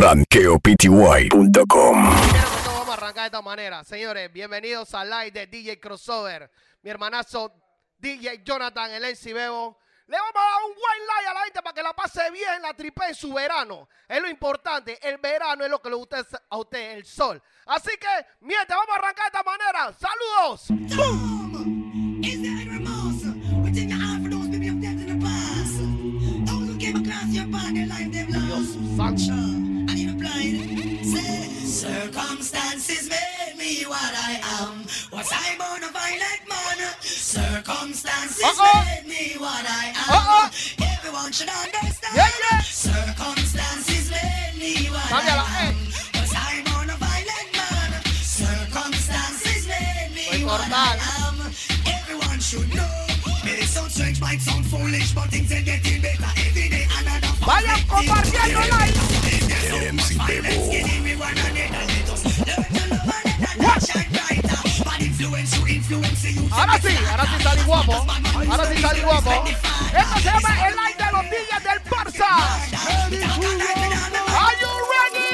ranqueopty.com. Vamos a arrancar de esta manera. Señores, bienvenidos al live de DJ Crossover. Mi hermanazo DJ Jonathan, el MC Bebo. Le vamos a dar un buen like a la gente para que la pase bien, la tripe en su verano. Es lo importante. El verano es lo que le gusta a usted, el sol. Así que, miente, vamos a arrancar de esta manera. ¡Saludos! Is there circumstances made me what I am. Was I born a violent man? Circumstances Uh-oh. made me what I am. Uh-oh. Everyone should understand. Yeah, yeah. Circumstances made me what I am. Was I born a violent man? Circumstances made me what. I am. Everyone should know. May sound strange, might sound foolish, but things are getting better every day. Another Vayan compartiendo like. El MC. Ahora sí, ahora sí salí guapo. Ahora sí salí guapo. Esto se llama el live de los días del Barça. Are you ready?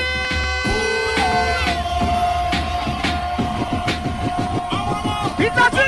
It's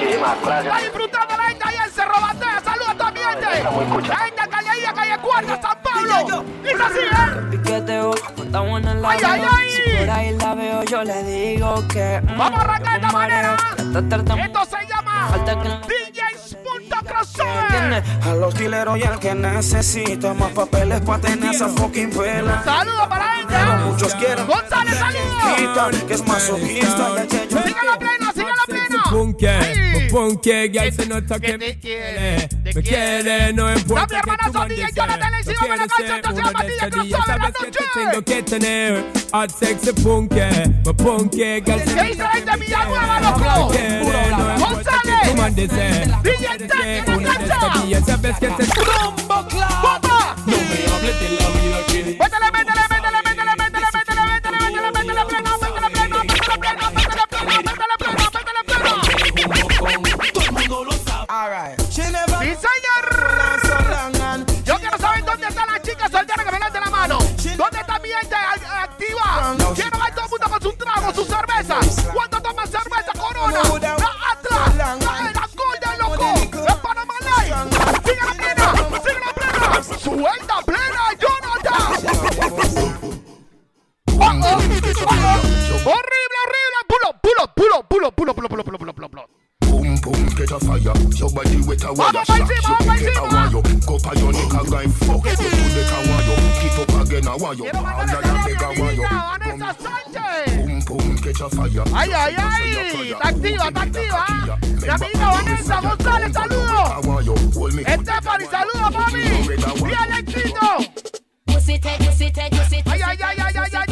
Verde, loco. Está disfrutando la gente ahí en Cerro Batea. Saludos a toda mi gente. La gente calle ahí, calle Cuarta, San Pablo. Dice así, ¿eh? Ay, ay, ay. Si por ahí la veo, yo le digo que. mm, Vamos a arrancar de esta manera. Esto se llama tiene a los quileros y al que necesita más papeles para tener esa fucking vela. Saludos para la gente. Pero muchos quieren González, saludos. que es masoquista y punky, my punky girl say no toque me me quiere, no importa que tú mandes no quiero ser uno de estos días, sabes que te tengo que tener, hot sexy punky, my punky girl say no toque me no importa que tú mandes no quiero ser uno de estos días, sabes que te tengo que tener, no me hables de la get away Shot you pick it want you Go pa your nigga guy fuck. You do the want you Get up again I want you All that you beg away you Boom boom catch a fire. Ay ay ay Activa, activa Mi amiga Vanessa González saludo. Estefani saludo mami Bien lentito Ay ay ay ay ay ay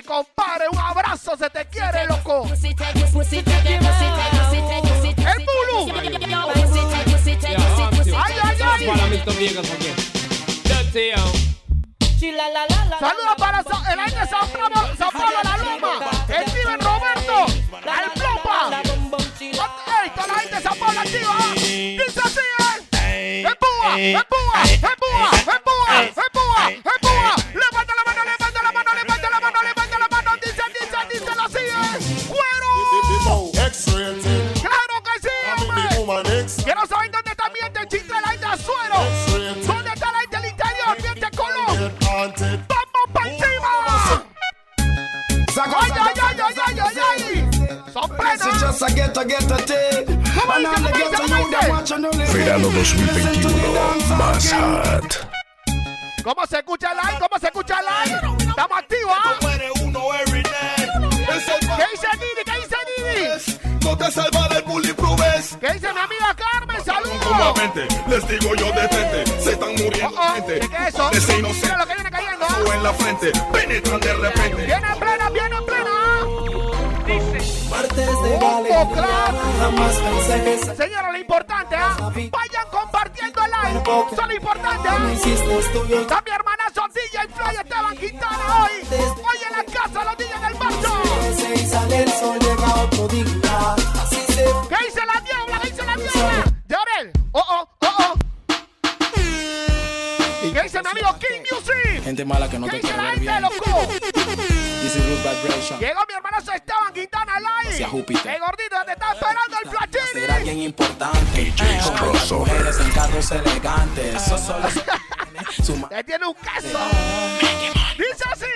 Y compadre, un abrazo, se te quiere, loco. El Bulu. Ay, ay, ay. Saludos para el año de San Pablo, San Pablo La Loma. El Steven Roberto. El Plopa. Ey, toda la gente de San Pablo activa. Dice así, ¿eh? Empúa, empúa, empúa, empúa, empúa, empúa. just a get a get a tea. And all the girls you them watching only Verano 2021 más hot. ¿Cómo se escucha live? ¿Cómo se escucha live? Estamos activos. ¿ah? ¿Qué dice Didi? ¿Qué dice Didi? No te salva del bullying, probes. ¿Qué dice mi amiga Carmen? Saludos. Les digo yo de frente, se están muriendo oh, oh, gente. ¿Qué es eso? Mira lo que viene cayendo. ¿ah? en la frente, penetran de repente. Viene se Señora, lo importante, ¿ah? Vayan compartiendo el live. Es lo importante, ¿ah? tuyo. Está mi hermanazo DJ Fly Esteban Quintana hoy. Hoy en la casa, los días del se ¿Qué dice la diabla? ¿Qué dice la diabla? De Orel. Oh, oh, oh, oh. ¿Qué dice mi amigo King Music? Gente mala que no ¿Qué te dice quiere la ver gente de bien. loco? This is Root Vibration. Llegó mi hermanazo Esteban Quintana live. Hacia Júpiter. El gordito te está esperando el Ser flachini. alguien importante. Con las mujeres en carros elegantes. Eso solo Le tiene un queso. Dice así.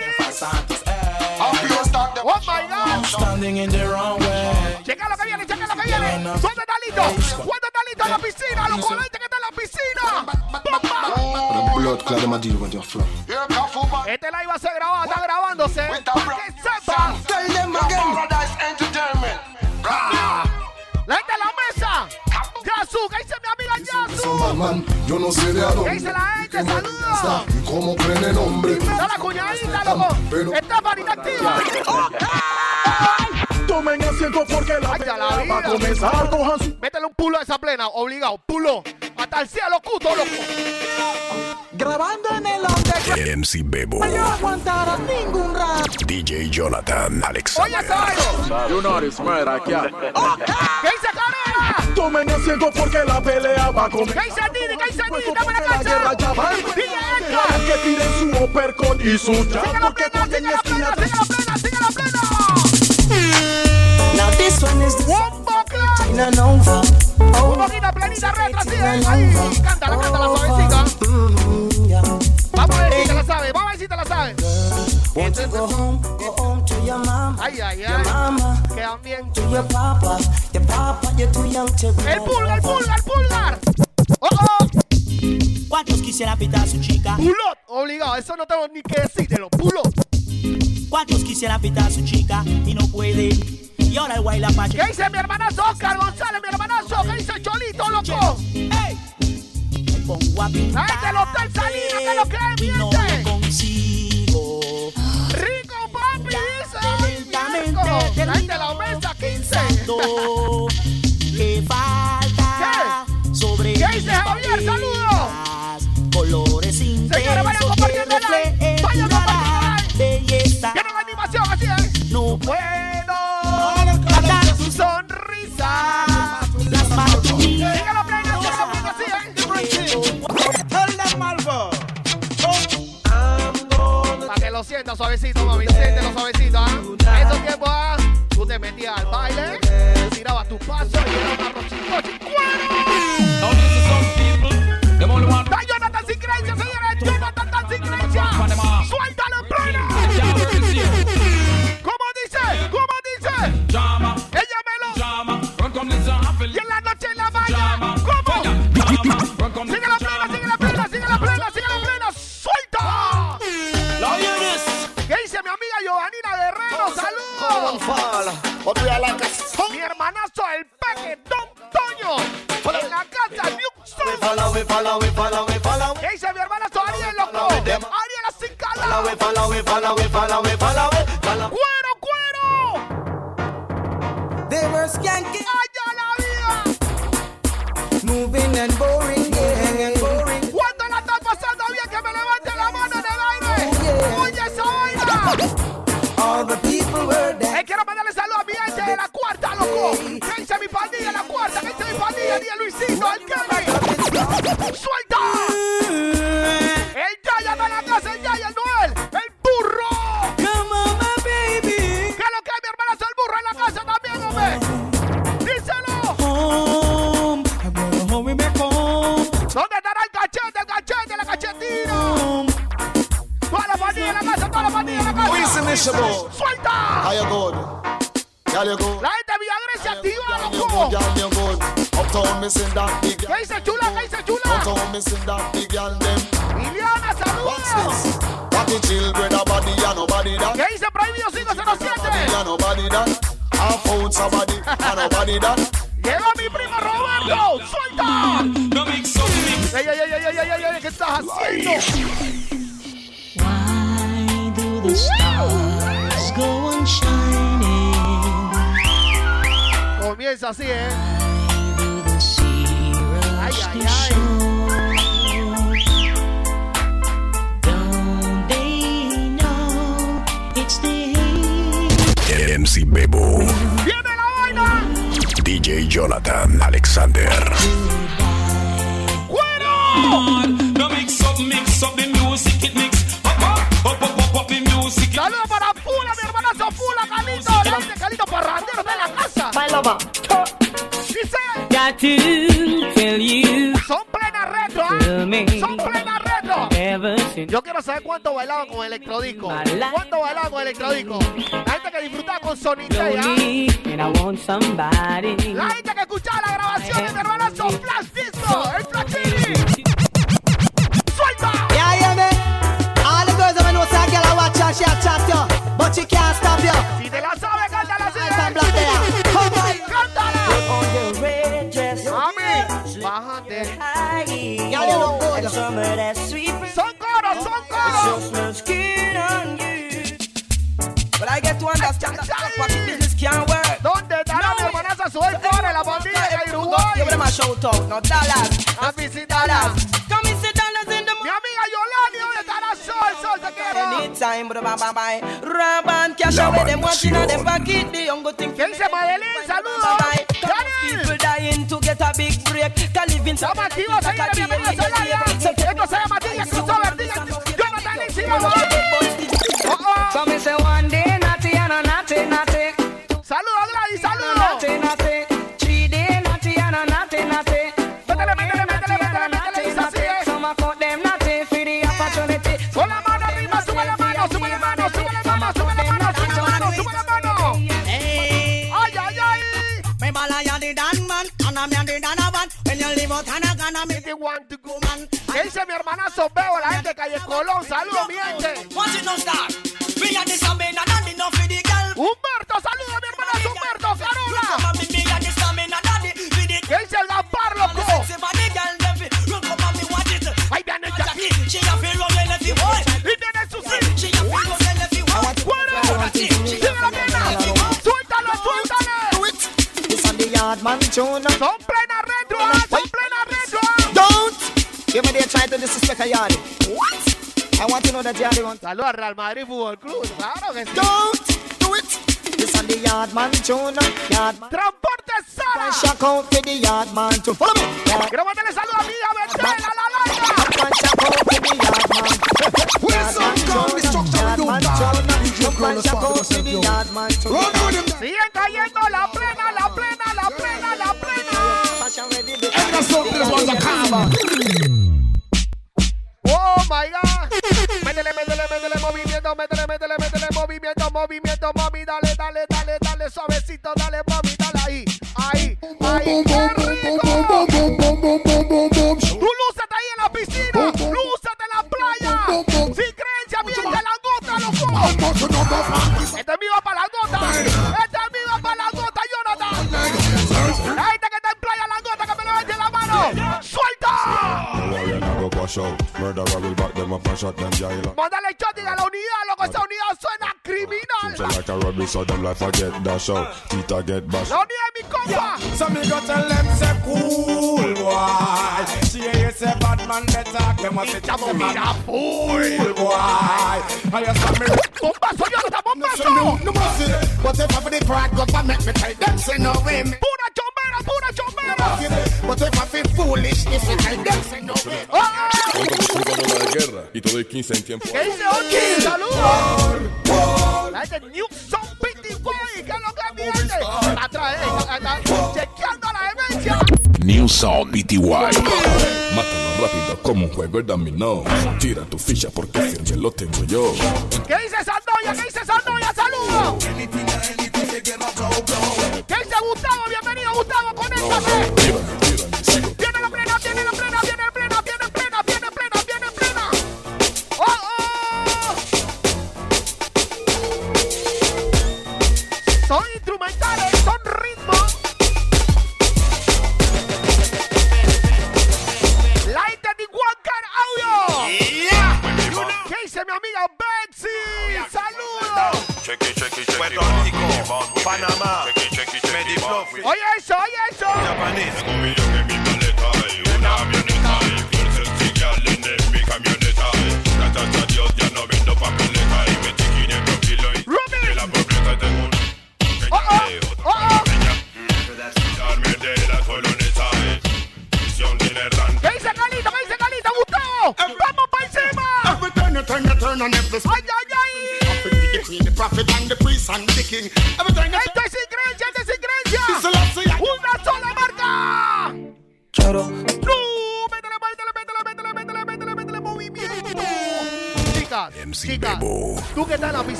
Oh my God. Standing in the wrong way. Checa lo que viene, checa lo que viene. ¿Dónde está listo? ¿Cuándo está listo en la piscina? Los coletes que están en la piscina. ¡Bomba! Blood clot, them a deal with your flow. Este live va a ser grabado, está grabándose. Para que sepa. La gente de la mesa. Yasu, ¿qué dice mi amiga Yasu? Man, yo no sé de a ¿Qué dice la gente? está Saludos. y cómo el hombre. Da la cuñadita, loco. Está panita activa. Asiento porque la Ay, la pelea va a comenzar. Cojan su Métele un pulo a esa plena, obligado. Pulo. Hasta el cielo, cuto, loco. Grabando en el underground. MC Bebo. No aguantarás ningún rap. DJ Jonathan Oye, Alexander. ese bailo. You know this murder, yeah. ¿Qué dice Carrera? Tomen asiento porque la pelea va a comenzar. ¿Qué dice Didi? ¿Qué dice Didi? Dame la La guerra cancha. ya va a Dile empezar. Edgar. Que tiren su uppercut y su jab. Sigue la Porque plena, sigue la esquina. plena, sigue la plena, sigue la plena. This one is the in and over. Un poquito planita. Ahí, cántala, cántala suavecita. Vamos a ver si te la sabes, vamos a ver si te la sabes. Want to go home, go home to your mama. Ay, ay, Your ay. mama, Quedan bien. to your papa. Your papa, you're too young to El go. pulgar, el pulgar, el pulgar. Oh, oh. ¿Cuántos quisieran pintar a su chica? Pulot. Obligado, eso no tengo ni que decírtelo. Pulot. ¿Cuántos quisieran pintar a su chica y no pueden? Y ahora el guay la pache. ¿Qué dice mi hermanazo Oscar González, mi hermanazo? ¿Qué dice Cholito, loco? ¡Ey! Me pongo a pintar. gente del Hotel ¿qué es lo que es, no miente? consigo. Rico, papi, dice. Ay. La gente de la mesa 15. pensando que falta sobre ¿Qué dice Javier? Saludos. Colores Señores, vayan intensos que compartiendo reflejen Vayan compartiendo. Belleza. La animación, así es. No Puedo Sientas suavecito, mami, siéntelo suavecito, ¿ah? En esos tiempos, ¿ah? Tú te metías al baile, tirabas tu paso y era un Follow me, follow me, follow me, follow me. ¿Qué dice mi hermanazo Ariel, loco? Ariel sin cala. Follow me, follow me, follow me, follow me, follow me, follow me. ¡Cuero, cuero! They were skanking, ¡Allá la vida! moving and boring, yeah, and boring. ¿Cuánto la están pasando bien? Que me levante la mano en el aire. ¡Oye esa vaina! All the people were there. Eh, quiero mandarle saludos a mi gente de la cuarta, loco. ¿Qué dice mi pandilla la cuarta? ¿Qué dice mi pandilla? Día Luisito, el Kenny. ¡Suelta! El Yaya en la casa, el Yaya, el Noel, el burro. Come on, my baby. ¿Qué es lo que es mi hermana? el burro en la casa también, hombre? Díselo. Home, I wanna hurry back home. ¿Dónde estará el cachete, el cachete, la cachetina? Home. Toda la pandilla en la casa, toda la pandilla en la casa. Listen, about. ¡Suelta! How you good? How you good? La gente de Villa Grecia activa, loco. Girl. Uptown, me that big ¿Qué dice chula? ¿Qué dice chula? Uptown, me sing that big girl them. Liliana, What's saludos. this? Party children, a body and nobody that. ¿Qué dice Prohibido 507? Body and nobody that. I found somebody and nobody that. Llegó mi primo Roberto. ¡Suelta! No mix up, mix. ¡Ey, ey, ey, ey, ey, ey, ey! ¿Qué estás haciendo? Why do the stars go on shining? Comienza así, ¿eh? MC Bebo, ¡Viene la vaina! DJ Jonathan Alexander. ¡Cuero! No mix up, mix up the music, it mix. Up, up, up, up, up, up the music. it- Saludos para Fula, mi hermanazo Fula, Calito. La gente Calito Parrandero de la casa. My lover. Dice, Yo quiero saber cuánto bailaban con electrodisco. ¿Cuánto bailaban con electrodisco? La gente que disfrutaba con Sony Tay, ¿ah? lonely and I want somebody. La gente que escuchaba la grabación de mi hermanazo Flash Disco, el Flashini. ¡Suelta! Yeah, yeah, me. All the girls that know say girl a watch her, she a chat you, but she can't stop you. Si te la sabes, cántala así. On. ¡Cántala! Mami, bájate. Girl, you look good. Coros. smells skin on you. But I get to understand that that pocket business can't work. ¿Dónde estará mi hermanaza Suel Flores, la pandilla de Give Uruguay? them a shout out. No dollars. A visitarlas. Come and sit dollars in the Mi amiga Yolani, ¿dónde estará Sol? Sol, te quiero. Anytime, but bye bye bye. Rub and cash La away them watching in them mansión. pocket. The young go think ¿Qué dice Madeline? Saludos. People dying to get a big break. Can live in Estamos activos, señores, bienvenidos a Solaya. Esto se llama So me say one day naughty and a naughty naughty. Saludos, Gladys, saludos. Naughty naughty. Three day naughty and a naughty naughty. Métele, métele, métele, métele, métele, dice así, ¿eh? Some a cut them naughty for the opportunity. Con la mano arriba, sube la mano, sube la mano, sube la mano, sube la mano, sube la mano, sube la mano. Hey. Ay, ay, ay. Me bala ya the dan man, and I'm ya the dan a. When you live out and a gonna me If you want to go, man. ¿Qué dice mi hermanazo Bebo, la gente de Calle Colón? Saludos, mi gente. Humberto, saludos, mi hermanazo Humberto, Carola. ¿Qué dice el Gaspar, loco? Ahí viene Jackie. Y viene Susi. ¡Fuera! Give me there trying to disrespect a yard. What? I want to know that yard want. Saludos al Real Madrid Fútbol Club, claro que sí. Don't do it. This on the yard man tune. Yard man. Transporte Sara. Shock out to the yard man to follow me. Yard Quiero mandarle saludos a mi amiga Betel, a la larga. man shock out to the yard man. Yard man tune. Yard man tune. Man shock out to the yard man tune. Siguen cayendo la plena, la plena, la plena, la plena. Fashion ready, big And that's something this one's a karma. Métele, métele, métele movimiento, métele, métele, métele movimiento, movimiento, mami, dale, dale, dale, dale, suavecito, dale, mami, dale ahí, ahí, ahí, qué rico. Tú lúcete ahí en la piscina, lúcete en la playa, sin creencia, bien de la gota, loco. Este es mío para la gota, este es mío para la gota, Jonathan. La gente que está en playa, la gota, que me levante la mano, suelta. Murderer will back them up and shot them jail. Mándale shot a la unidad, loco, esa unidad suena criminal. like a rubber, so them life I get dash out. Tita get bashed. La unidad es mi compa. So me go tell them say cool boy. See you say bad man better. Them a say Estamos them a mira full. cool boy. I just me Bombazo, Jonathan, so no bombazo. no more say whatever for the pride government me tell them say no way me. Pura chombera, pura chombera. But if I feel foolish, if you tell them say no way. Te 15 en tiempo. ¿Qué dice Oki? ¡Saludos! La gente New Sound 24, ¿qué lo que viene? Está atrás, está chequeando la demencia. New Sound BTY. Mátalo rápido como un juego de dominó. Tira tu ficha porque firme lo tengo yo. ¿Qué dice Sandoya? ¿Qué dice Sandoya? ¡Saludos! ¿Qué dice Gustavo? Bienvenido, Gustavo, conéctate.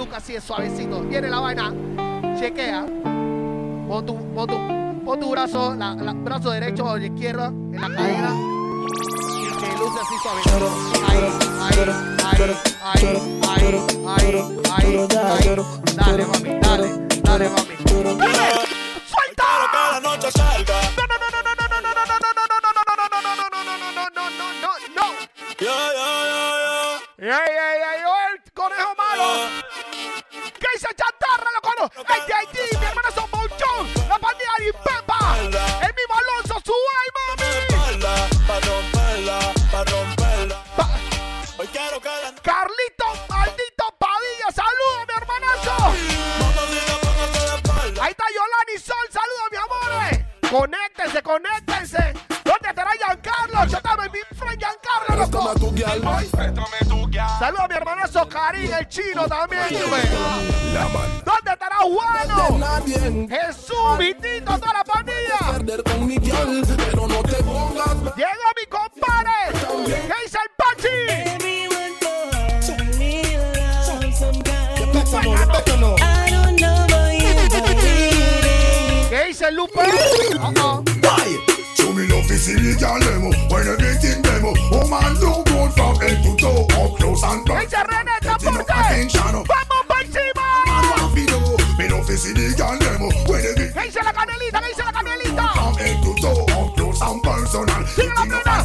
look así es suavecito. Viene la vaina, chequea. Pon tu, tu, tu brazo, la, brazo derecho o izquierdo en la cadera. Y que luce así suavecito. Ahí, ahí, ahí, ahí, ahí, ahí, ahí, ahí. Dale, mami, dale, dale, mami. ¡Suelta! Quiero que la noche salga. JD, mi hermano Son la pandilla de Pepa, el mismo Alonso, su mami. Romperla, pa' Carlito, maldito Padilla, saludos, mi hermanazo. Ahí está Yolani Sol, saludos, mi amores. Conéctense, conéctense. ¿Dónde estará Giancarlo? Yo también, mi friend Giancarlo, loco. Saludos, mi hermanazo Karim, el chino también. bien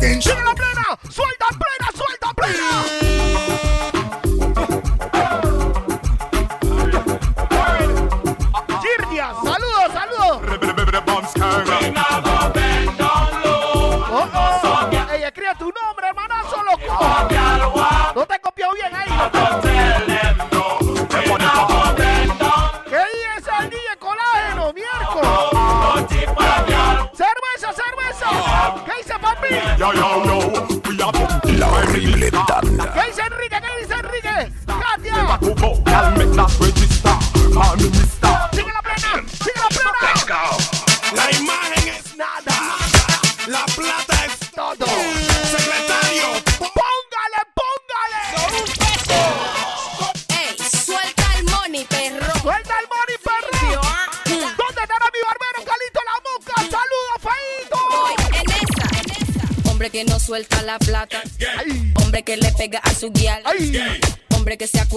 nothing. She gonna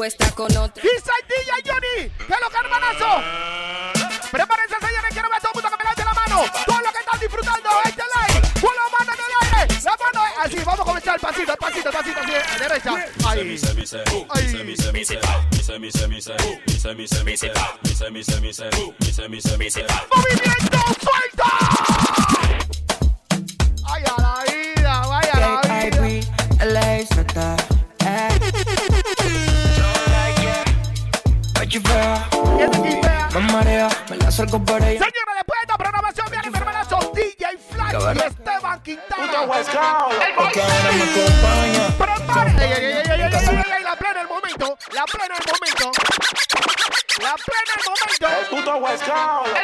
está con otra. ¡Dice el DJ Johnny! ¡Que lo que hermanazo! Prepárense, señores, quiero ver a todo el mundo que me la mano. Todos los que están disfrutando este live. Con la mano el aire. La mano es así. Vamos a comenzar el pasito, el pasito, el pasito. Así, a derecha. Ahí. Ahí. Movimiento,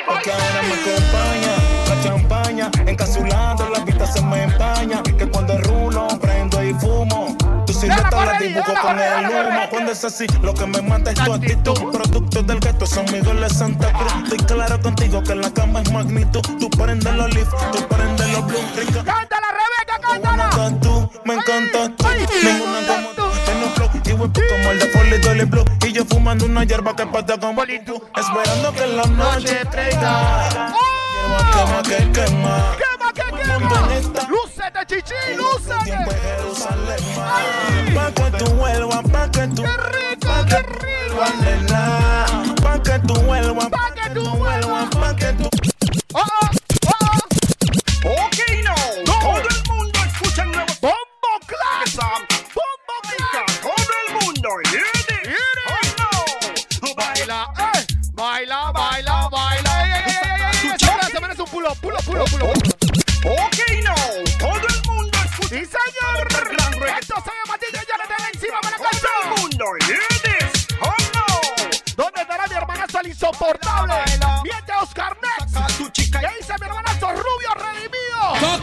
Porque ahora me acompaña la champaña. Encasulando la vista se me empaña. Que cuando rulo prendo y fumo. Tu silueta la dibujo con el humo. Cuando es así, lo que me mata es tu actitud. Producto del gato, San Miguel de Santa Cruz. Estoy claro contigo que la cama es magnitud. Tú prendes los leaf, tú prendes los blue. Cántala, Rebeca, cántala. Me encantas tú, me encantas tú. Ninguna como tú. Un flow y whip como el de Foley Dolly Blue. Y yo fumando una hierba que pata como tú. Esperando que la noche traiga. Quema que quema. Quema que quema. Lúcete, chichi, lúcete. Pa' que tú vuelvas, pa' que tú Pa' que vuelvas, Pa' que tú vuelvas, pa' que tú vuelvas, pa' que tú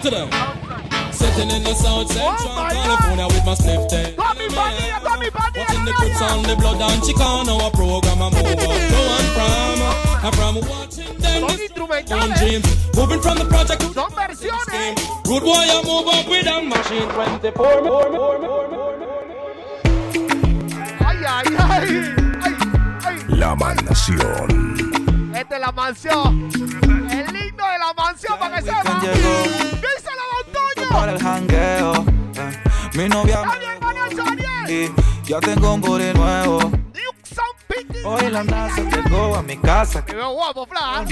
to them. Sitting in the South Central Oh California with my slip tail. Con mi pandilla, con mi pandilla. Watching the kids on the blood and Chicano, a program I move up to and from. I'm from watching them dreams. Moving from the project to Son versiones. Good boy, I move up with a machine 24. Ay, ay, ay. Ay, ay. La Mansión. Esta es la mansión. El himno de la mansión para que sepa. Para el jangueo. eh. Mi novia y yo tengo un booty nuevo. Hoy la NASA llegó a mi casa. Que veo guapo, Fla. A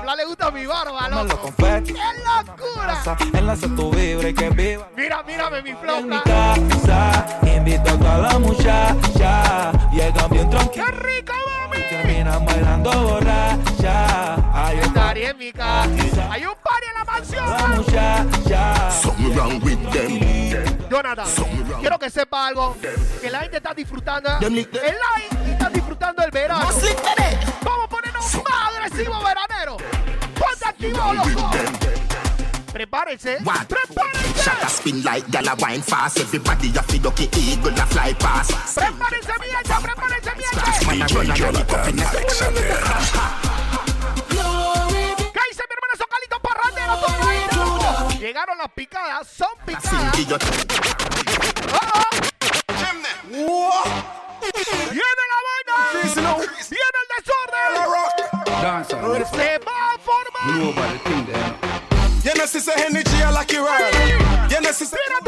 Fla le gusta mi barba, Me lo loco. confeti. ¡Qué locura! Enlace tu vibra y que viva. Mira, mírame mi flow, En mi casa invito a toda la muchacha. Llegan bien ¡Qué tranquilos. rico, mami! Terminan bailando borracha. Hay un Estaría en mi casa. Hay un party en la mansión. muchacha. Something wrong with them. Jonathan, quiero que sepa algo. Que la gente está disfrutando el Them live está disfrutando el verano. Vamos a ponernos más agresivos veranero. Ponte activo, loco. Prepárense. What? Prepárense. Shut a spin like gal a wine fast. Everybody a feed up eagle a fly past. Prepárense, mi gente. Prepárense, mi gente. a run and a lick up in the ¿Qué dice mi hermano Socalito Parrandero? Todo ahí. Llegaron las picadas. Son picadas. Oh, oh. Viene la vaina. Viene el desorden. Se va a formar. You know, sister energy, I like you world. You know, sister Mira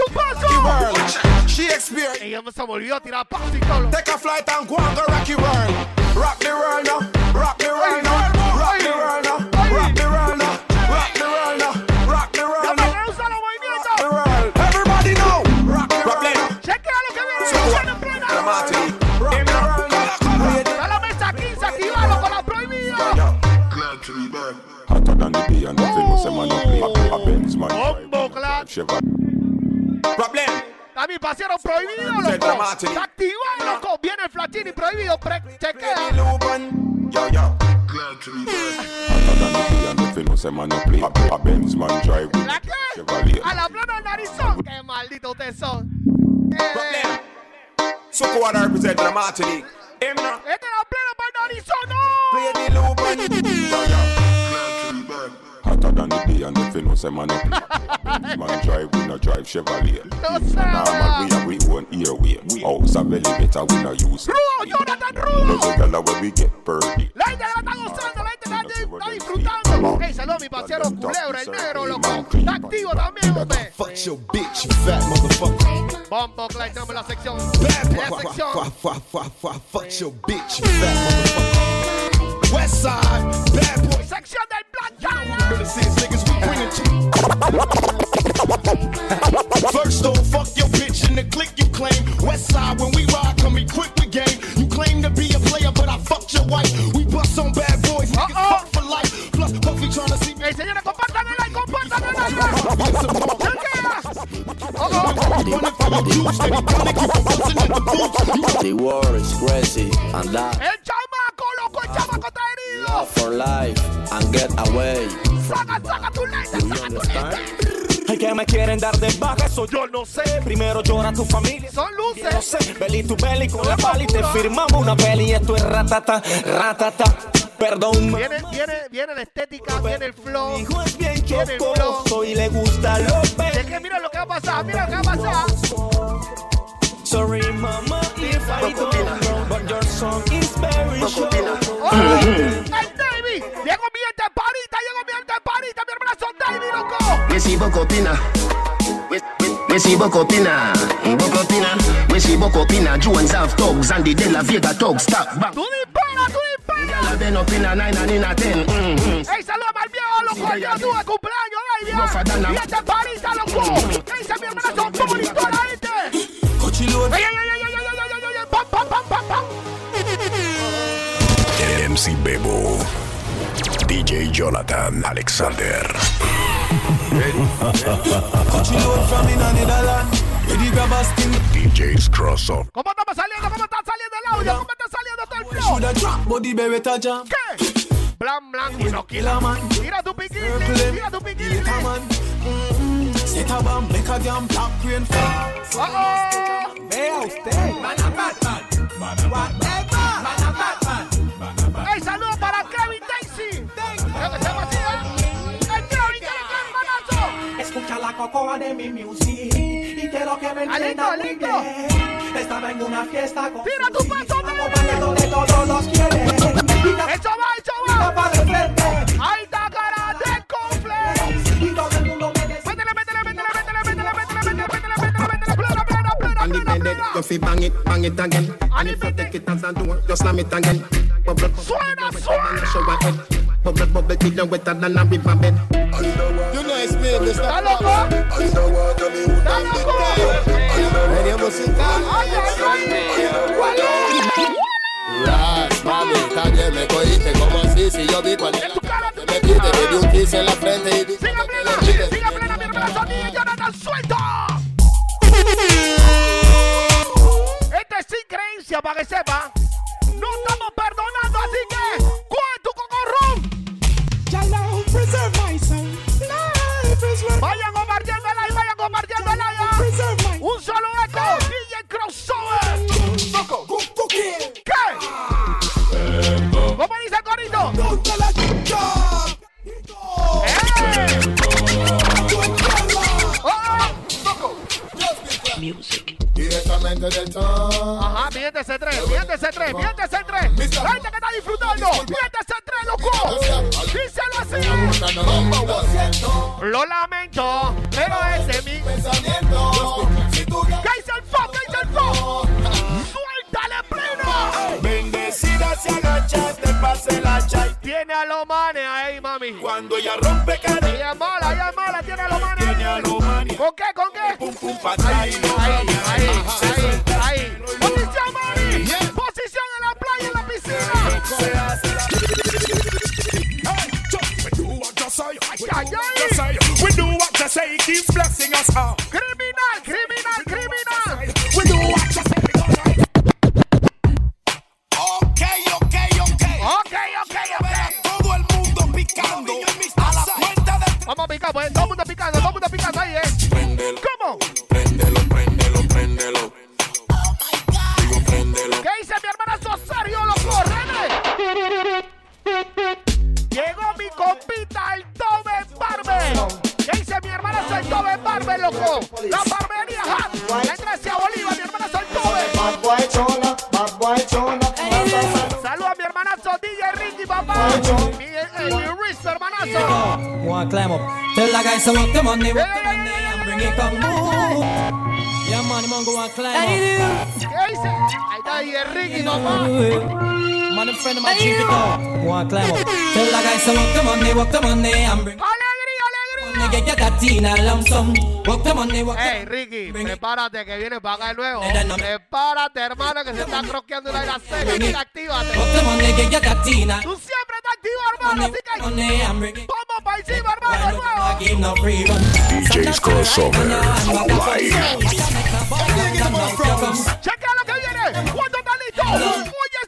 world. She experienced. Ella se volvió a tirar paso. Take a flight and go and go rock world. Rock the world now. Rock the world now. Rock the world now. Rock the world now. Rock the world now. Rock the world now. usa The world. Everybody know. Rock the world now. Chequea lo que viene. Viene en plena. Rock the world now. Mesa 15, activalo con la prohibida. Hotter than the day and nothing was a man up play. A a Benz man Bombo. Chevrolet. Problem. También pasaron prohibido, Se loco. Está activado, loco. Viene el flatini prohibido. Pre chequea. A. A a ¿La qué? A la plana narizón. Qué maldito ustedes son. Eh, Problem. So go and represent the Martinique. Esta es la plena para narizón. No. Than the day and was a man up play. A Benz man drive we no drive Chevrolet. No Normal we have we own airway. House a belly better we no use. Rudo, Jonathan Those Rudo. a where we get birdie. La gente la está gozando, la gente está, está disfrutando. A mi Culebra, el negro, loco. Está activo también, hombre. Fuck your bitch, you fat motherfucker. Bombo tenemos la sección. La sección. fuck, your bitch, you fat motherfucker. West side, bad boy. Sección del Black Giant. Really serious niggas, we bring it to First though, fuck your bitch in the click you claim. West side, when we ride, come equipped with game. You claim to be a player, but I fucked your wife. We bust on bad boys, niggas fuck for life. Plus, Puffy tryna see me. Hey, el like, compartan el like. The world is crazy and that El chamaco, loco, el chamaco está herido. for life and get away. Saca, saca tu saca tu understand? Hay que me quieren dar de baja, eso yo no sé. Primero llora tu familia. Son luces. No sé, Beli tu belly con la pali. Te firmamos una peli esto es ratata, ratata. Perdón. Viene, viene, viene la estética, viene el flow. Hijo es bien Viene el flow. y le gusta lo Es que mira lo que va a pasar, mira lo que va a pasar. Sorry, mama, if I don't know, but your song is very short. ¡Oh! ¡El Davey! Llegó mi gente parita, llegó mi gente parita, mi hermana son Davey, loco. We see Bocopina. We, we, we see Bocopina. Bocopina. We see Bocopina. Jones have thugs and the De La Vega thugs. Stop back. Tú dispara, tú dispara. Y'all been up in a nine and in a ten. Mm-hmm. ¡Ey, saludos al viejo, loco! ¡Yo tuve cumpleaños, Rougher than Davey! a- ¡Y este parita, loco! ¡Ey, esa mi hermana son bonitos, la gente! Cochilón. ¡Ey, ey, ey, ey, ey, ey, ey, ey, ey! ¡Pam, pam, pam, pam, pam! MC Bebo. DJ Jonathan Alexander. DJ's Cross ¿Cómo estamos saliendo? ¿Cómo está saliendo el audio? ¿Cómo está saliendo todo el flow? ¿Qué? Blan, blan, no quila. Mira tu piquete, mira tu piquete. Mm-hmm. Set a bomb, make a damn black green flag. Vea usted. Man, I'm bad, man. Man, I'm bad, man. Llama así, ¿eh? ¡El Kevin, Kevin, hermanazo! Escucha la cocoa de mi music y quiero que me bien. Estaba en una fiesta con ¡Tira tu paso, de todos los quieres. ¡Eso va, eso va! You fi bang it, bang it again. And if you take it as a door, just slam it again. Bubble, bubble, Suena, bubble, suena. shower head. Bubble, bubble, till you wetter than a river bed. You know it's me, this ¿Está loco? ¿Está loco? Radio música. ¡Ay, ay, ay! Ras, mami, también me cogiste como así si yo vi cuando En tu cara, te metiste, te di un kiss en la frente y dije que plena! le dices. ¡Siga plena, mi hermana Sonny! ¡Jonathan, suelta! Esta es sin creencia, para que sepa. No estamos perdonando, así que... ¡Coge tu cocorrón! Vayan compartiendo el aire, vayan compartiendo el aire. Un solo eco, DJ Crossover. ¿Qué? ¿Cómo dice el corito? ¡Eh! ¡Oh! Directamente del ese tres, miente ese tres, miente ese tres. La gente que está disfrutando, miente ese tres, loco. Díselo así. Lo lamento, pero ese es mi Pensamiento. Si tú ya ¿Qué dice el? ¿Qué dice el fo? ¡Suéltale pleno! Bendecida se agacha, te pase la chai. Tiene a los manes ahí, mami. Cuando ella rompe cadena, Ella es mala, ella es mala, tiene a los manes tiene a ahí. los manes. ¿Con qué? ¿Con qué? Pum pum pa' atrás y no Ahí, cambia. ahí, ahí, ahí. dance hall. Mi, eh, mi Riz, mi hermanazo. Wanna climb up. Tell the guys to walk the money, walk the money, and bring it come move. Yeah, man, man, go and climb up. ¿Qué dice? Ahí está DJ Ricky, papá. Man, a friend of mine, check it out. Wanna climb up. Tell the guys to walk the money, walk the money, and bring ¡Alegría, Hey, Ricky, prepárate que viene para acá de nuevo. Prepárate, hermano, que se está croqueando las series. Mira, actívate. Tú siempre estás activo, hermano, así que vamos para encima, hermano, de nuevo. I give no free run. DJ's Crossover. Live. Checa lo que viene. ¿Cuánto está listo? Oye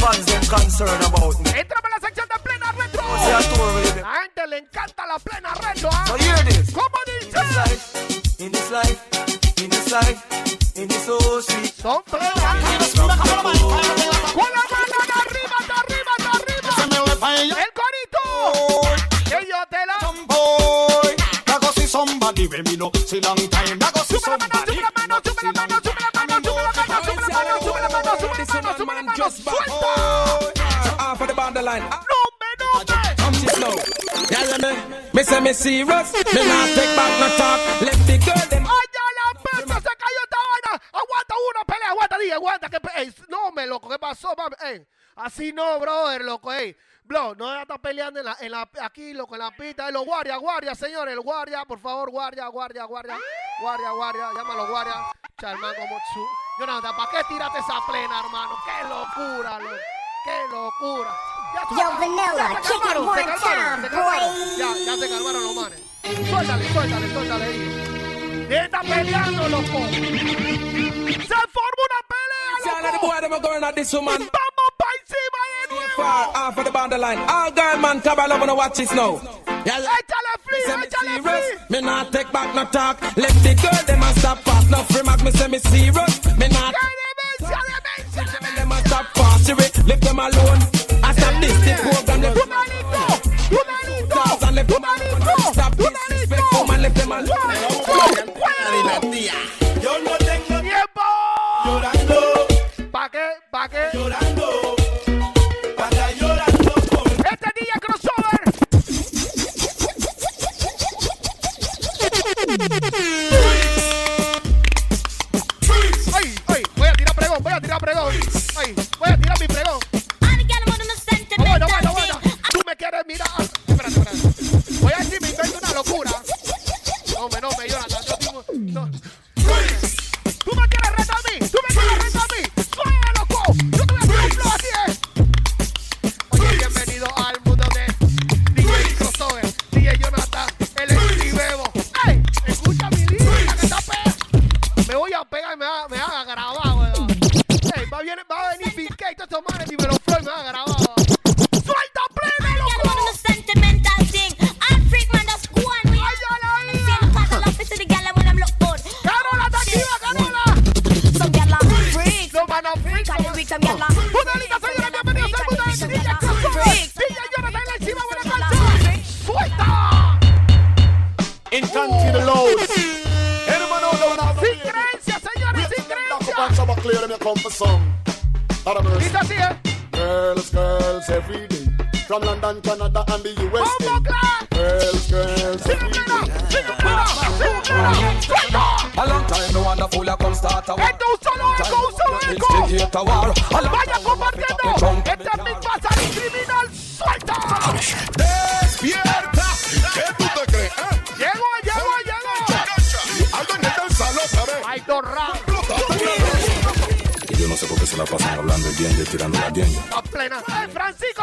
fans them concerned about me. Entramos la sección de plena retro. A gente le encanta la plena retro. ¿eh? So hear this. ¿Cómo dice? In this life, in this life, in this old street. Son tres ¿ah? años. Con la mano de arriba, de arriba, de arriba. Se me ve para. El corito. Que yo te la. Boy. That go see somebody when me no see long time. That go somebody. Half of the borderline. No no me. Come yeah, me. Me say me serious. Me not take back no talk. Let the girl them. ¡Ay, ya la pesta! ¡Se cayó esta vaina! ¡Aguanta uno! ¡Pelea! ¡Aguanta, dije! ¡Aguanta! Que pe- ey, no, me loco, ¿qué pasó, mami? Ey, así no, brother, loco, ey. Bro, no está peleando en la, en la, aquí, loco, en la pista. Los guardias, guardias, señores, el guardia, por favor, guardia, guardia, guardia, guardia, guardia, llámalo guardia. Charman como. Jonathan, ¿para qué tiraste esa plena, hermano? ¡Qué locura, loco! ¡Qué locura! Ya, Yo, Vanilla, ya kick it one time, boy. Ya, ya se calmaron los manes. Suéltale, suéltale, suéltale ahí. Está peleando, loco. Se formó una See all of the pelea, loco. boy them going at this woman. Vamos pa' encima de nuevo. Far half of the borderline. All girl man, come on, wanna watch this now. Yeah, me serious, me not take back no talk. Let the girl them a stop fast. No free mark, me say me serious. Me not. ¡Qué demencia, demencia, Me them a stop. You leave them alone. I stop this the program. Let Tu manito, tu manito, Dogs and left tu them Stop tu disrespect, manito. come and them alone. Yo no tengo ¡Tiempo! llorando, ¿Pa' qué? ¿Pa' qué? llorando. Freedom, yalla. Budanita, señores, bienvenidos al Budanita. DJ Girls, girls, every day. From London, Canada and the USA. ¡Bombo Clan! Girls, girls. A long time no wonderful a come start a war. ¡Esto solo eco, solo eco! Instigate a war. ¡Vaya time compartiendo! ¡Este es Big Bazar Criminal! ¡Suelta! ¡Despierta! ¿Qué tú te crees? eh? ¡Llegó, llegó, llegó! Algo en el danzalo, ¿sabes? ¡Ay, Dorra! Y yo no sé por qué se la pasan hablando el diente y tirando la diente. ¡A plena! ¡Eh, Francisco,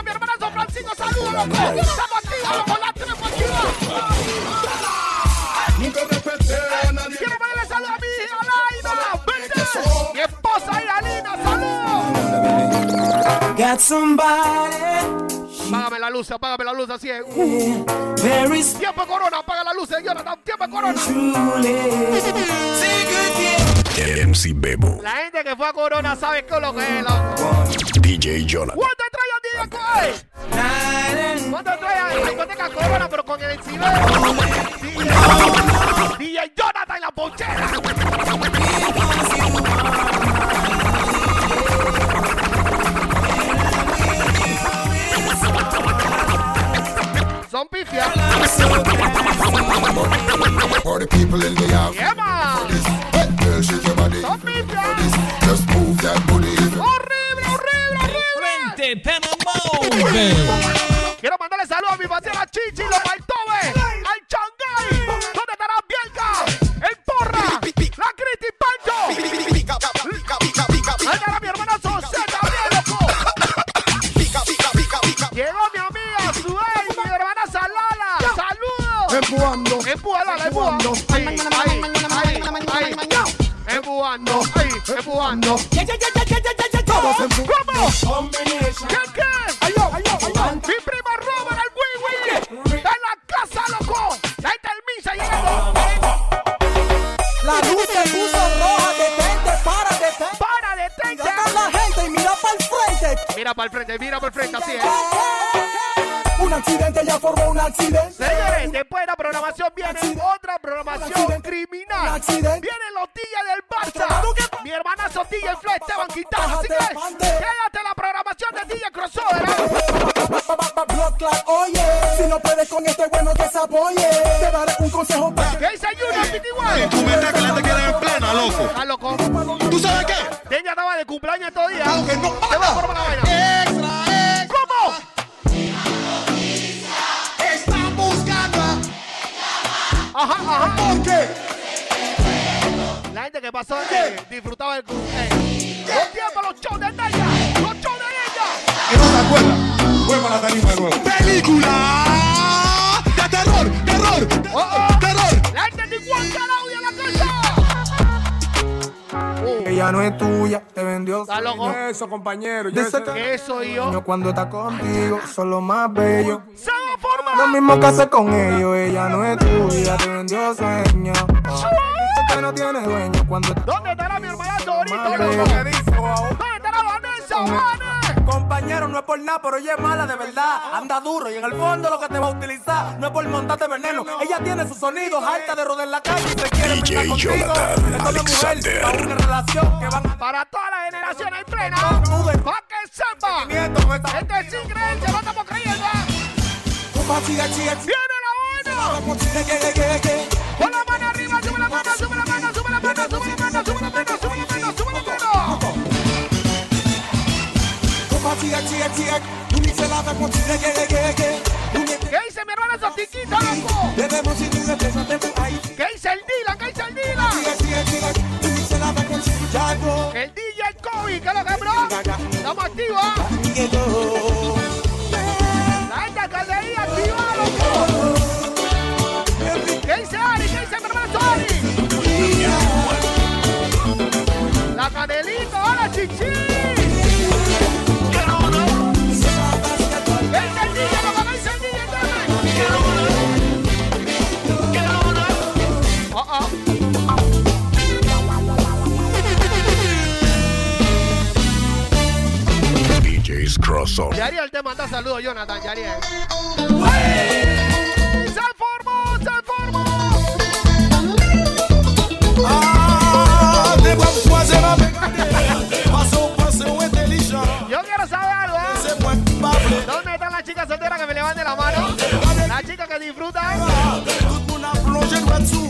Nunca respeté a nadie. ¡Quiero a mi hija! ¡Vente! ¡Mi esposa! ¡Saludos! Got somebody Apágame la luz, apágame la luz así es. Tiempo corona, apaga la luz, Jonathan. Tiempo corona. MC Bebo, La gente que fue a corona sabe qué es lo que es, loco. DJ Jonathan. ¿Cuánto trae a DJ Coy? ¿Cuánto trae a la discoteca corona, pero con el encima? DJ, DJ Jonathan en la ponchera. Son pifias. For the people in the house. Yeah, man. Quiero mandarle saludos a mi parcera Chichi, los Maltobe, al Changay, ¿dónde estará Bielka? El Porra, la Cristi Pancho, ahí estará mi hermana José también, loco. Llegó mi amiga Suey, mi hermana Salala, saludos. Empujando. Empujala, empujando. Ahí, ahí, ahí, ahí. Empujando, ahí, empujando. Todos empujando. prende, mira por frente. compañero. Yo que eso y yo. cuando está contigo, son lo más bello. Lo mismo que hace con ellos, ella no es tuya, te vendió sueño. Dice que no tiene dueño cuando. ¿Dónde estará mi hermana ahorita? ¿Dónde estará Vanessa? Compañero, no es por nada, pero ella es mala de verdad. Anda duro y en el fondo lo que te va a utilizar no es por montarte veneno. Ella tiene sus sonidos alta de rodear la calle y se quiere DJ Jonathan Alexander. Una relación que van para toda la generación hay plena. Fucking samba. Este es increíble, no estamos creyendo. Viene la buena. Pon la mano arriba, sube la mano, sube la mano, sube la mano, sube la mano. ¿Qué dice mi hermano Sotiquito, loco? ¿Qué dice el Dylan? ¿Qué dice el Dylan? El DJ Kobe, ¿qué es lo que, bro? Estamos activos. ¿ah? sabroso. Yariel te manda saludos, Jonathan. Yariel. ¡Se formó! ¡Se formó! A. Yo quiero saber algo, ¿eh? ¿Dónde están las chicas solteras que me levanten la mano? Las chicas que disfrutan.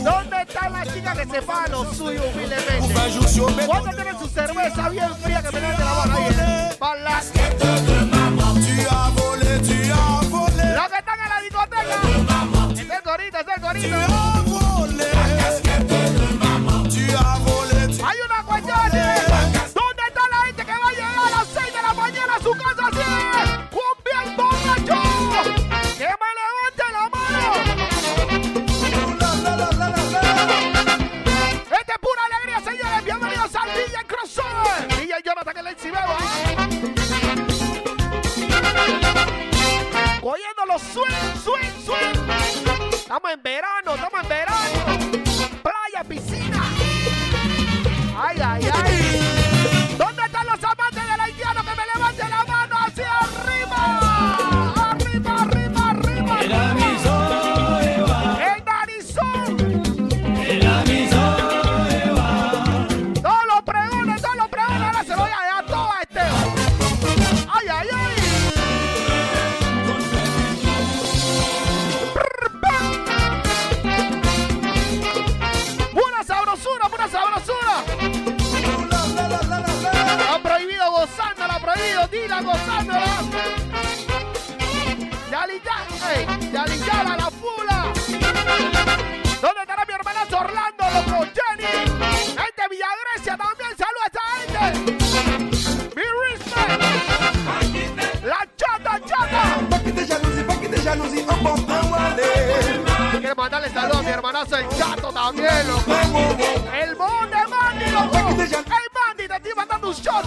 ¿Dónde están las chicas que se pagan lo suyo humildemente? ¿Cuándo tienen su cerveza bien fría que me levanten la mano? Ahí.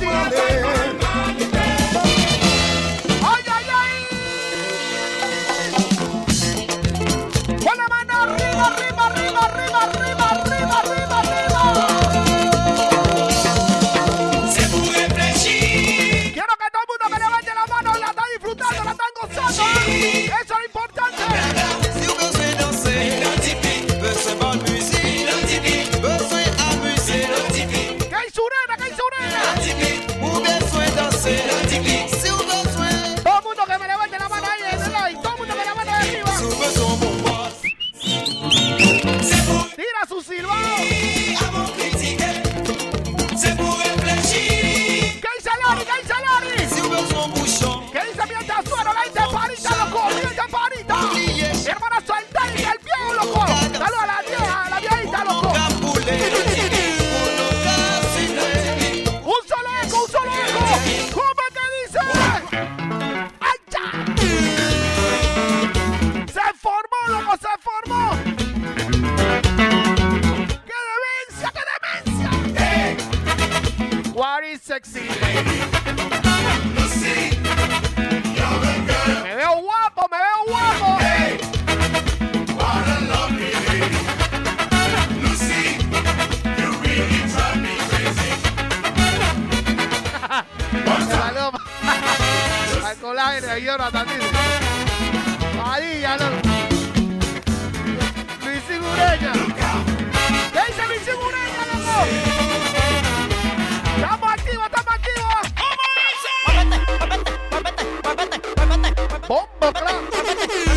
Well, Bomba pra...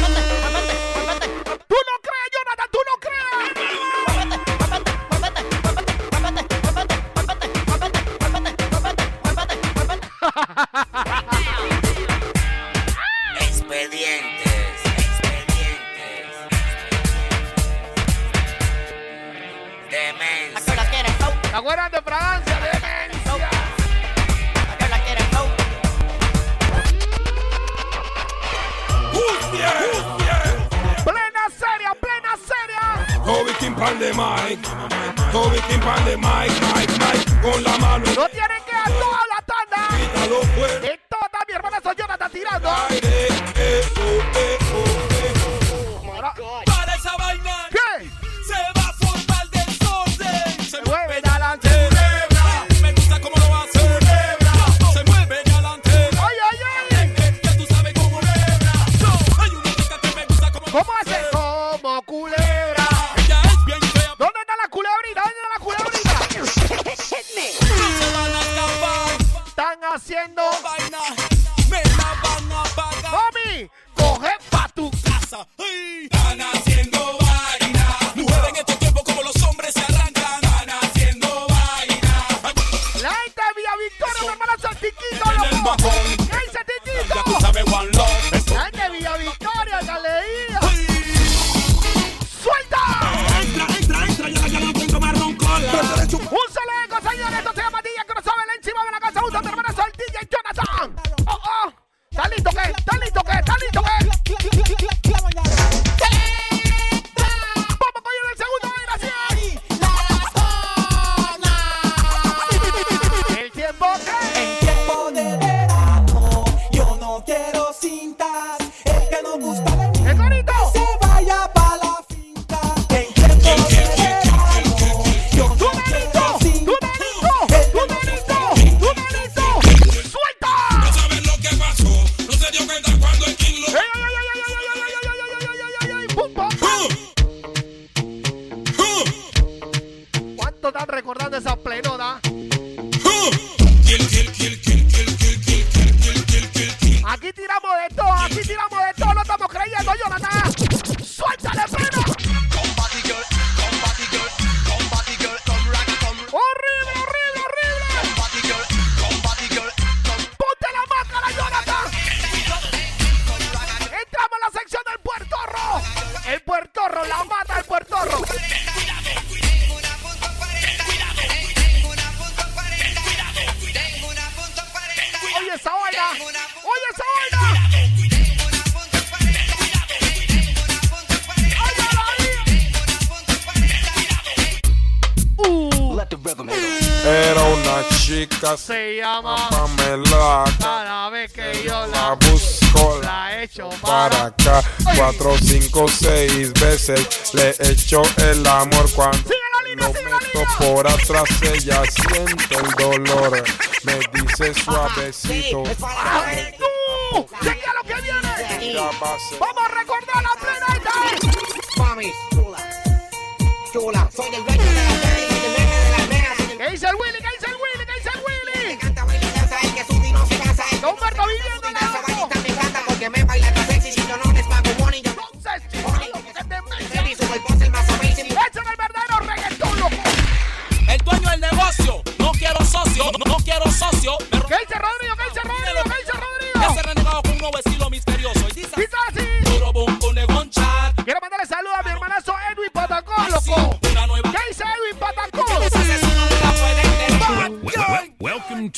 Soy el dueño de la y el de las ¿Qué dice el Willy? ¿Qué dice el Willy? ¿Qué dice el Willy? Me canta, baila danza y que su no se casa. Don Marco Villano, no. Me encanta porque me baila tan sexy si yo no les pago money. Yo... Entonces, chico, te. Y su es el más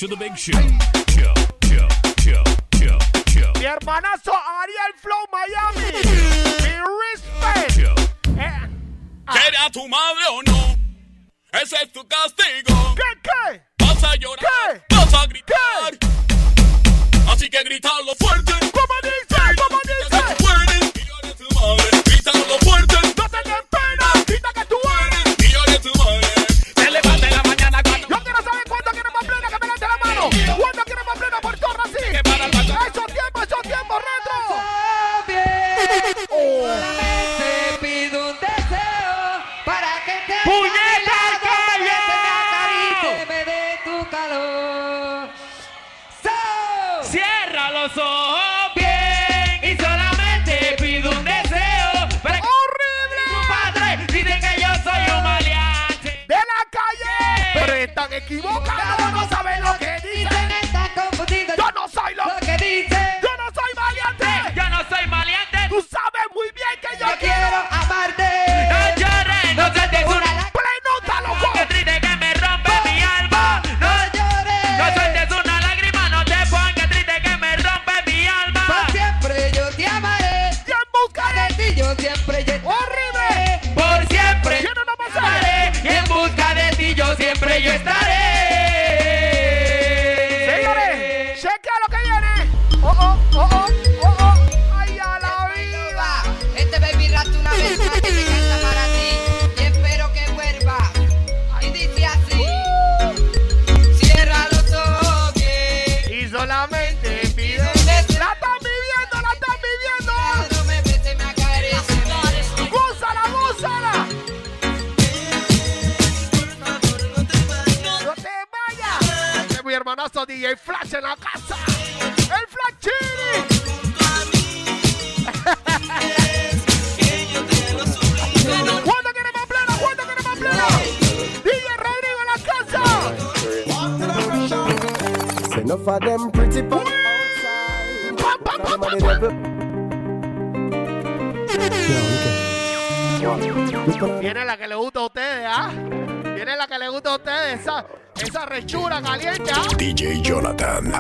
to the big show. Mi hermanazo Ariel Flow Miami. Mi respect. Eh, ah. Tu madre o no? Ese es tu castigo. ¿Qué, qué? Vas a llorar. ¿Qué? Vas a gritar. ¿Qué? Así que gritarlo fuerte.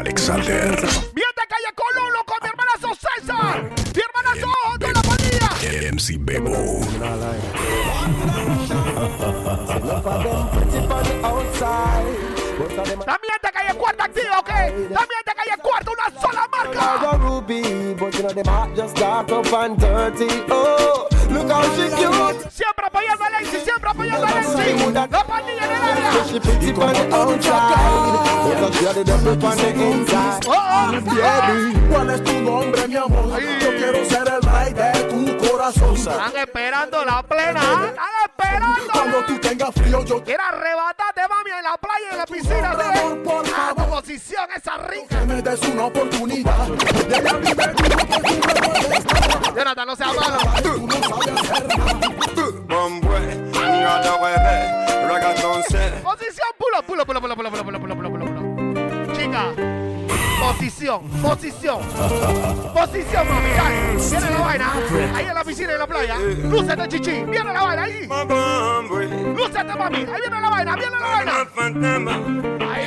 Alexander. ¿Cuál es tu nombre, mi amor? Yo quiero ser el rey de tu corazón. Están esperando la plena, ¿ah? Están esperando. Cuando tú tengas frío, yo Quiero arrebatarte, mami, en la playa, en la piscina. A tu posición, esa rica. que me des una oportunidad. Jonathan, no seas malo. tú no sabes hacer nada. Posición, pulo, pulo, pulo, pulo, pulo, pulo, pulo, pulo, pulo, pulo. Chica, posición, posición, posición, mami, dale. Viene la vaina, ahí en la piscina, en la playa. Lúcete, chichi, viene la vaina ahí. Lúcete, mami, ahí viene la vaina, viene la vaina. Ahí,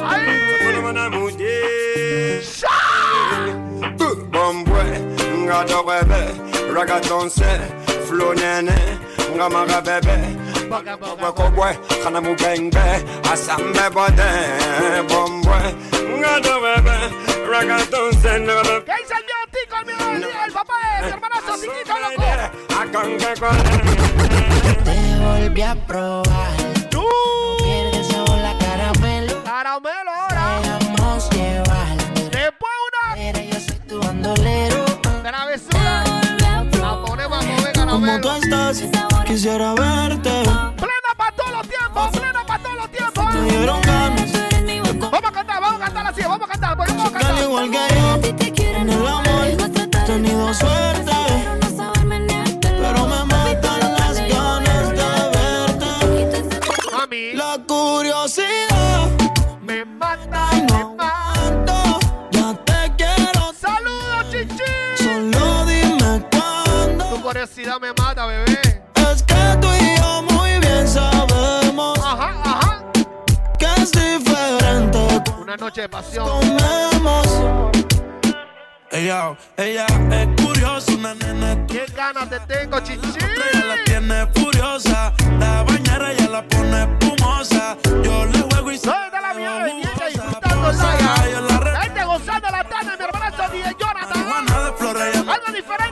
ahí. ¡Sha! Bombwe, nga dorebe, ragaton se, flow nene, nga maga bebe. Bengbe, asambe bode. Bombwe, nga dorebe, ragaton se, nga ¿Qué dice el mío, tico, el mío, el, el papá de mi hermanazo, tiquito, loco? Te volví a probar. Tú, sabor la caramelo. caramelo ahora. Llevar. Después una Era yo soy tu bandolero. travesura. La ponemos a mover ¿Cómo tú estás? Quisiera verte. Plena para todos los tiempos, plena para todos los tiempos. Me dieron ganas. Vamos a cantar, vamos a cantar así, vamos a cantar, pues vamos a cantar. igual que yo, en el amor, he tenido suerte. Pero me matan las ganas de verte. Mami, La curiosidad me mata, no me mata. aguanto. Ya te quiero, Saludos, chichi. solo dime cuándo. Tu curiosidad me mata, bebé cosas que tú y yo muy bien sabemos. Ajá, ajá. Que es diferente. Una noche de pasión. Comemos. Ella, ella es curiosa, una nena. ¿Qué ganas te tengo, chichi? Ella la tiene furiosa. La bañera ya la pone espumosa. Yo le juego y soy de la mierda y ella disfrutando la. Gente gozando la tarde, mi hermanazo, DJ Jonathan. Algo diferente.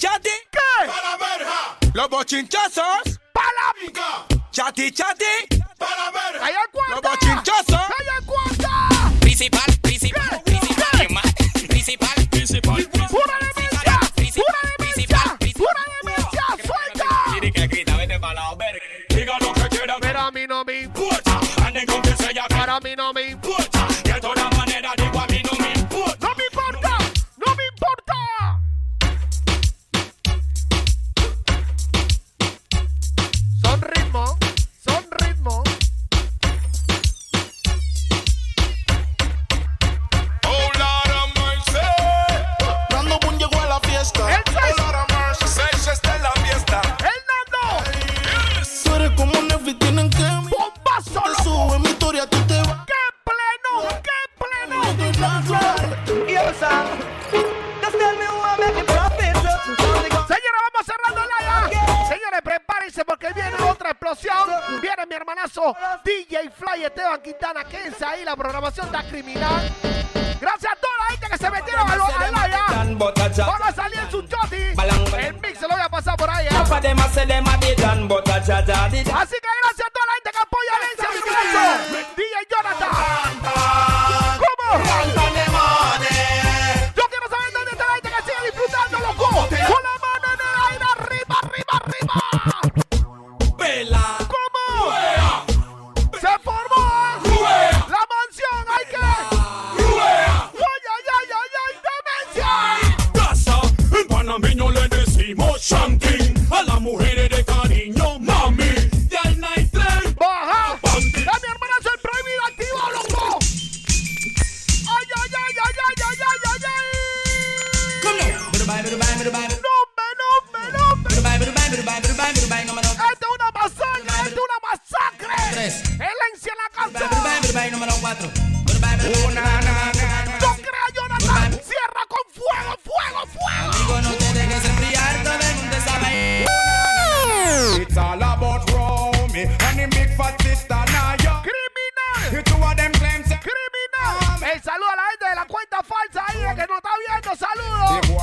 Chati. ¿Qué? Para verja. Los bochinchazos. ¡Para! Chati, chati.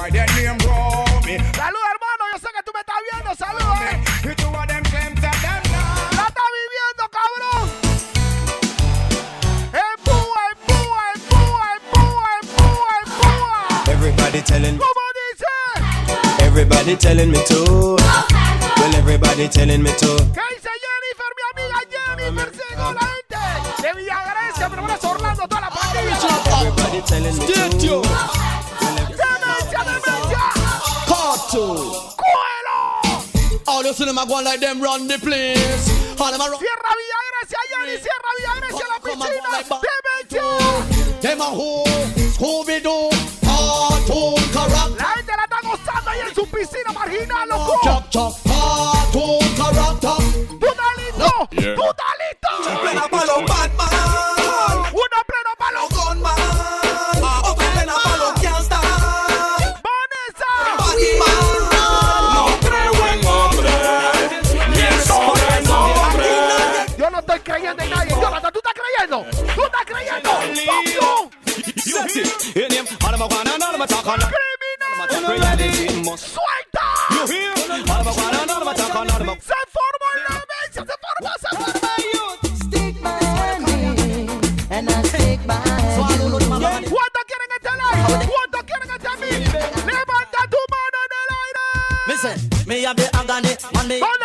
Boy their name Romy. ¡Saludos, hermano! Yo sé que tú me estás viendo. ¡Saludos! eh. The two of them claim say them now. ¡La está viviendo, cabrón! ¡Empúa, empúa, empúa, empúa, empúa, empúa! Everybody telling, ¿Cómo dice? everybody telling me to. Well, everybody telling me to. ¿Qué dice Jennifer, mi amiga Jennifer? Sigo la gente de Villagracia, pero ahora Orlando, toda la pandilla. Everybody telling me to. ¡Cuelo! All you see them a go like them run the place. All them a run. Cierra Villagracia, Jenny, cierra Villagracia la piscina. like. Them a who? Scooby Doo. Cartoon character. La gente la está gozando ahí en su piscina marginal, loco. Chuck Chuck. Cartoon character. ¡Tú estás listo! ¡Tú estás listo! takana. You hear? My me. What you? Me? Listen, me have the agony, man me. Have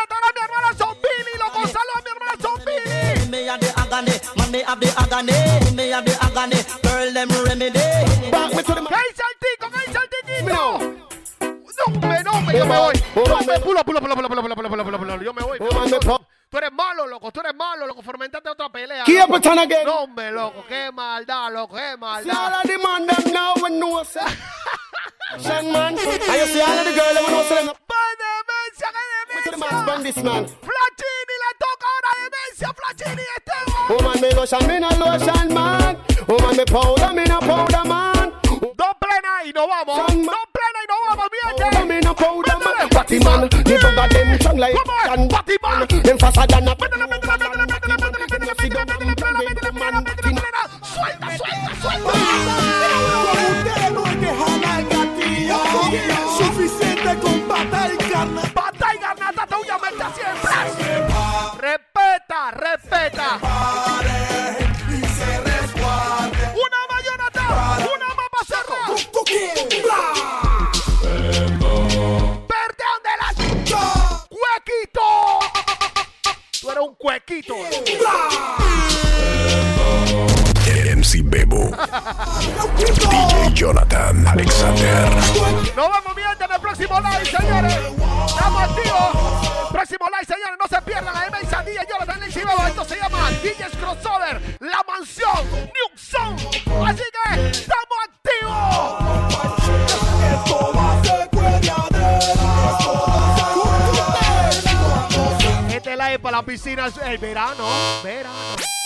the agony, me have the agony, me have the agony. Girl, them remedy. Back me to the. Tiquito? No, me, no, me, yo me voy. No, me, pulo, pulo, pulo, pulo, pulo, pulo, pulo, pulo, pulo, pulo, yo me voy. Tú eres malo, loco, tú eres malo, loco, fomentate otra pelea. Keep it on again. No, hombre, loco, qué maldad, loco, qué See all maldad. of the man them now when know say. Shen man. And you see all of the girl them know say them. ¡Va demencia, qué Me to the demencia! man, man. Flachini le toca ahora demencia. Alicia Flachini, Esteban. Woman, me lotion, me no lotion, man. Woman, me powder, me no powder, man. Dos plenas y nos vamos. Dos plenas y vamos, me no powder, man. Party man, the bugger them strong like can. Party man. Them faster than a Suelta, suelta, suelta. Usted no que jalar gatillo. Suficiente con pata y carne. Pata y garnata, te obviamente siempre. Respeta, respeta. Un cuequito. MC Bebo. DJ Jonathan Alexander. Nos vemos bien en el próximo live, señores. Estamos activos. Próximo live, señores. No se pierdan la M Sandilla y Jonathan Bebo. Esto se llama DJs Crossover. La mansión. New Song. Así que estamos activos. Este live para la piscina. El verano. Verano.